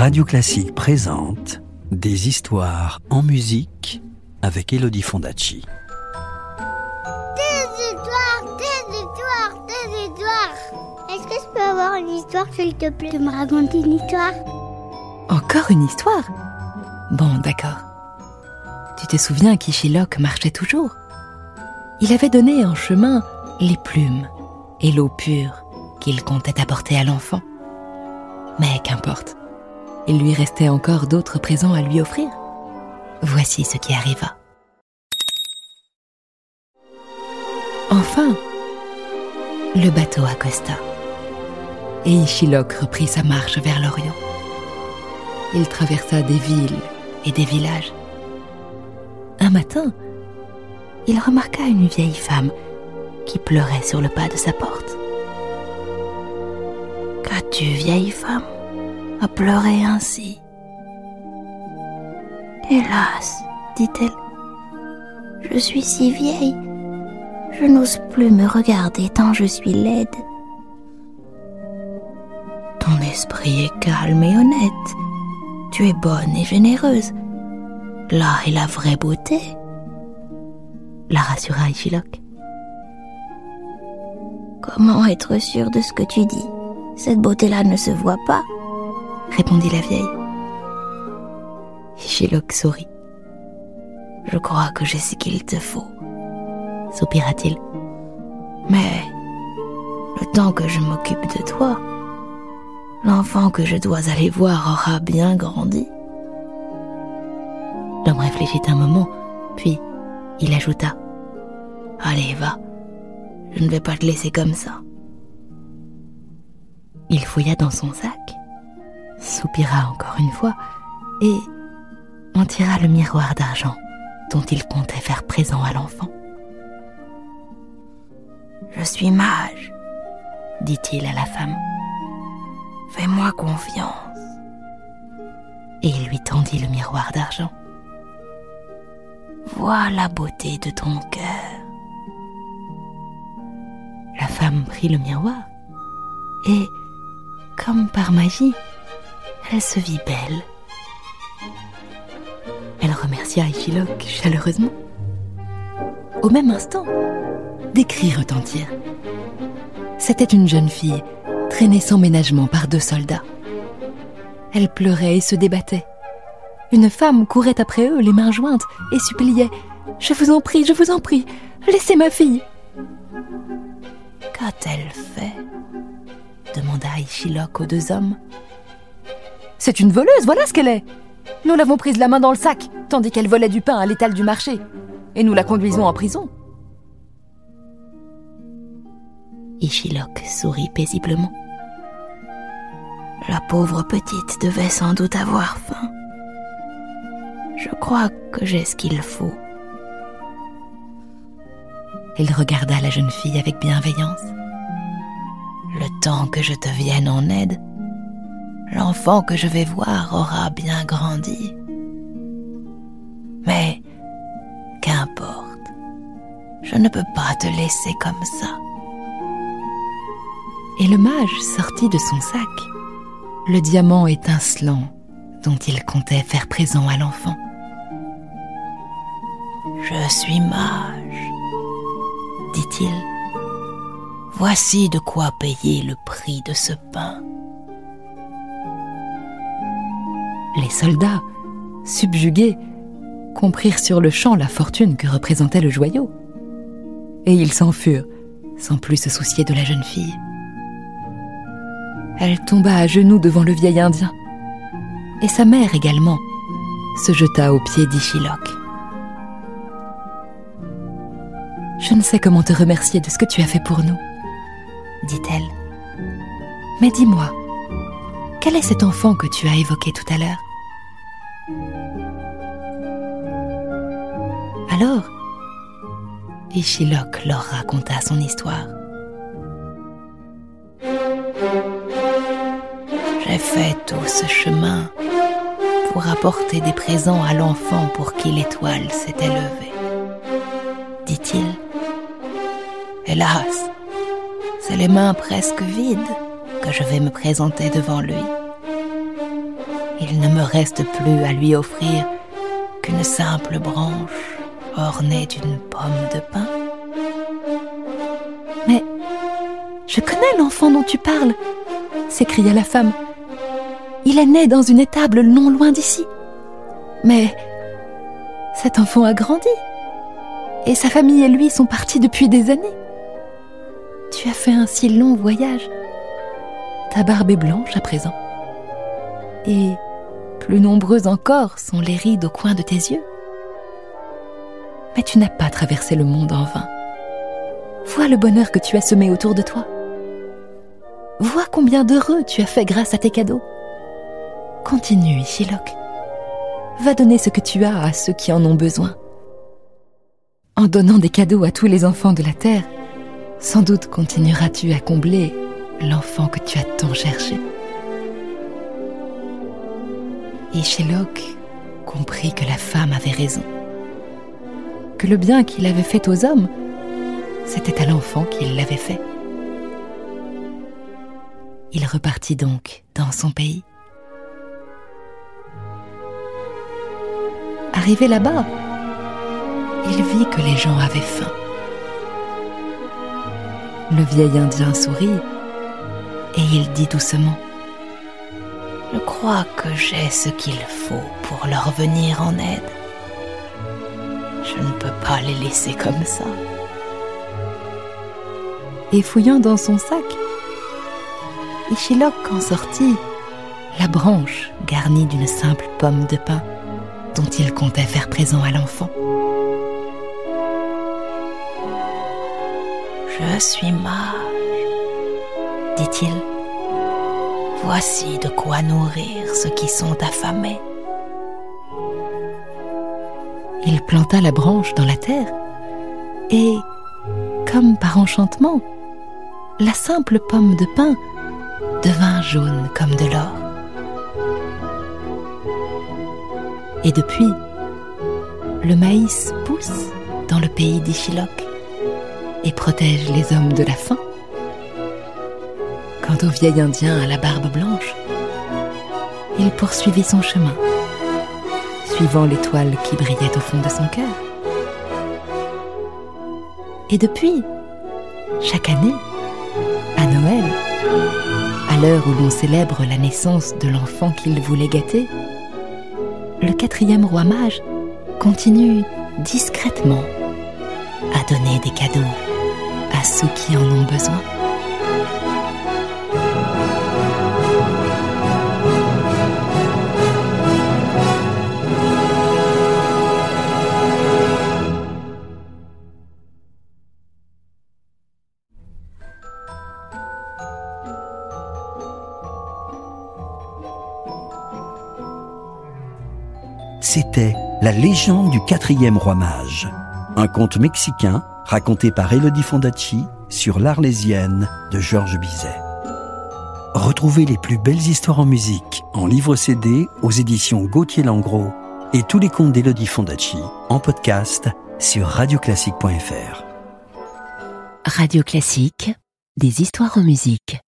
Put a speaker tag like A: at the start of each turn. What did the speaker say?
A: Radio Classique présente Des histoires en musique avec Elodie Fondacci.
B: Des histoires, des histoires, des histoires. Est-ce que je peux avoir une histoire, s'il te plaît, de me raconter une histoire?
C: Encore une histoire? Bon, d'accord. Tu te souviens qu'Ichilok marchait toujours? Il avait donné en chemin les plumes et l'eau pure qu'il comptait apporter à l'enfant. Mais qu'importe, il lui restait encore d'autres présents à lui offrir. Voici ce qui arriva. Enfin, le bateau accosta et Ichilok reprit sa marche vers l'Orient. Il traversa des villes et des villages. Un matin, il remarqua une vieille femme qui pleurait sur le pas de sa porte. Qu'as-tu, vieille femme, à pleurer ainsi
D: Hélas, dit-elle, je suis si vieille, je n'ose plus me regarder tant je suis laide.
C: Ton esprit est calme et honnête. Tu es bonne et généreuse. Là est la vraie beauté. La rassura Ichilok.
D: Comment être sûr de ce que tu dis? Cette beauté-là ne se voit pas, répondit la vieille.
C: Ichilok sourit. Je crois que j'ai ce qu'il te faut, soupira-t-il. Mais le temps que je m'occupe de toi, l'enfant que je dois aller voir aura bien grandi. L'homme réfléchit un moment, puis il ajouta Allez, va, je ne vais pas te laisser comme ça. Il fouilla dans son sac, soupira encore une fois et en tira le miroir d'argent dont il comptait faire présent à l'enfant. Je suis mage, dit-il à la femme. Fais-moi confiance. Et il lui tendit le miroir d'argent. Vois la beauté de ton cœur. La femme prit le miroir et, comme par magie, elle se vit belle. Elle remercia Ichilok chaleureusement. Au même instant, des cris retentirent. C'était une jeune fille traînée sans ménagement par deux soldats. Elle pleurait et se débattait. Une femme courait après eux, les mains jointes, et suppliait ⁇ Je vous en prie, je vous en prie, laissez ma fille !⁇ Qu'a-t-elle fait? demanda Ichilok aux deux hommes. C'est une voleuse, voilà ce qu'elle est Nous l'avons prise la main dans le sac, tandis qu'elle volait du pain à l'étal du marché, et nous la conduisons en prison. Ichilok sourit paisiblement. La pauvre petite devait sans doute avoir faim. Je crois que j'ai ce qu'il faut. Il regarda la jeune fille avec bienveillance. Le temps que je te vienne en aide, l'enfant que je vais voir aura bien grandi. Mais qu'importe, je ne peux pas te laisser comme ça. Et le mage sortit de son sac le diamant étincelant dont il comptait faire présent à l'enfant. Je suis mage, dit-il. Voici de quoi payer le prix de ce pain. Les soldats, subjugués, comprirent sur le champ la fortune que représentait le joyau. Et ils s'en furent, sans plus se soucier de la jeune fille. Elle tomba à genoux devant le vieil Indien. Et sa mère également se jeta aux pieds d'Ichilok. Je ne sais comment te remercier de ce que tu as fait pour nous, dit-elle. Mais dis-moi, quel est cet enfant que tu as évoqué tout à l'heure? Alors, Ichilok leur raconta son histoire. J'ai fait tout ce chemin pour apporter des présents à l'enfant pour qui l'étoile s'était levée, dit-il. Hélas, c'est les mains presque vides que je vais me présenter devant lui. il ne me reste plus à lui offrir qu'une simple branche ornée d'une pomme de pin. Mais je connais l'enfant dont tu parles, s'écria la femme. Il est né dans une étable non loin d'ici. Mais cet enfant a grandi, et sa famille et lui sont partis depuis des années. Tu as fait un si long voyage. Ta barbe est blanche à présent. Et plus nombreuses encore sont les rides au coin de tes yeux. Mais tu n'as pas traversé le monde en vain. Vois le bonheur que tu as semé autour de toi. Vois combien d'heureux tu as fait grâce à tes cadeaux. Continue, Ishilok. Va donner ce que tu as à ceux qui en ont besoin. En donnant des cadeaux à tous les enfants de la terre, sans doute continueras-tu à combler l'enfant que tu as tant cherché. Et comprit que la femme avait raison, que le bien qu'il avait fait aux hommes, c'était à l'enfant qu'il l'avait fait. Il repartit donc dans son pays. Arrivé là-bas, il vit que les gens avaient faim. Le vieil Indien sourit et il dit doucement Je crois que j'ai ce qu'il faut pour leur venir en aide. Je ne peux pas les laisser comme ça. Et fouillant dans son sac, Ishilok en sortit la branche garnie d'une simple pomme de pin dont il comptait faire présent à l'enfant. Je suis mage, dit-il. Voici de quoi nourrir ceux qui sont affamés. Il planta la branche dans la terre et, comme par enchantement, la simple pomme de pin devint jaune comme de l'or. Et depuis, le maïs pousse dans le pays d'Ichilok et protège les hommes de la faim. Quant au vieil Indien à la barbe blanche, il poursuivit son chemin, suivant l'étoile qui brillait au fond de son cœur. Et depuis, chaque année, à Noël, à l'heure où l'on célèbre la naissance de l'enfant qu'il voulait gâter, le quatrième roi mage continue discrètement à donner des cadeaux à ceux qui en ont besoin.
A: C'était La légende du quatrième roi mage, un conte mexicain raconté par Elodie Fondacci sur l'Arlésienne de Georges Bizet. Retrouvez les plus belles histoires en musique en livre CD aux éditions Gauthier Langros et tous les contes d'Elodie Fondacci en podcast sur radioclassique.fr.
C: Radio Classique, des histoires en musique.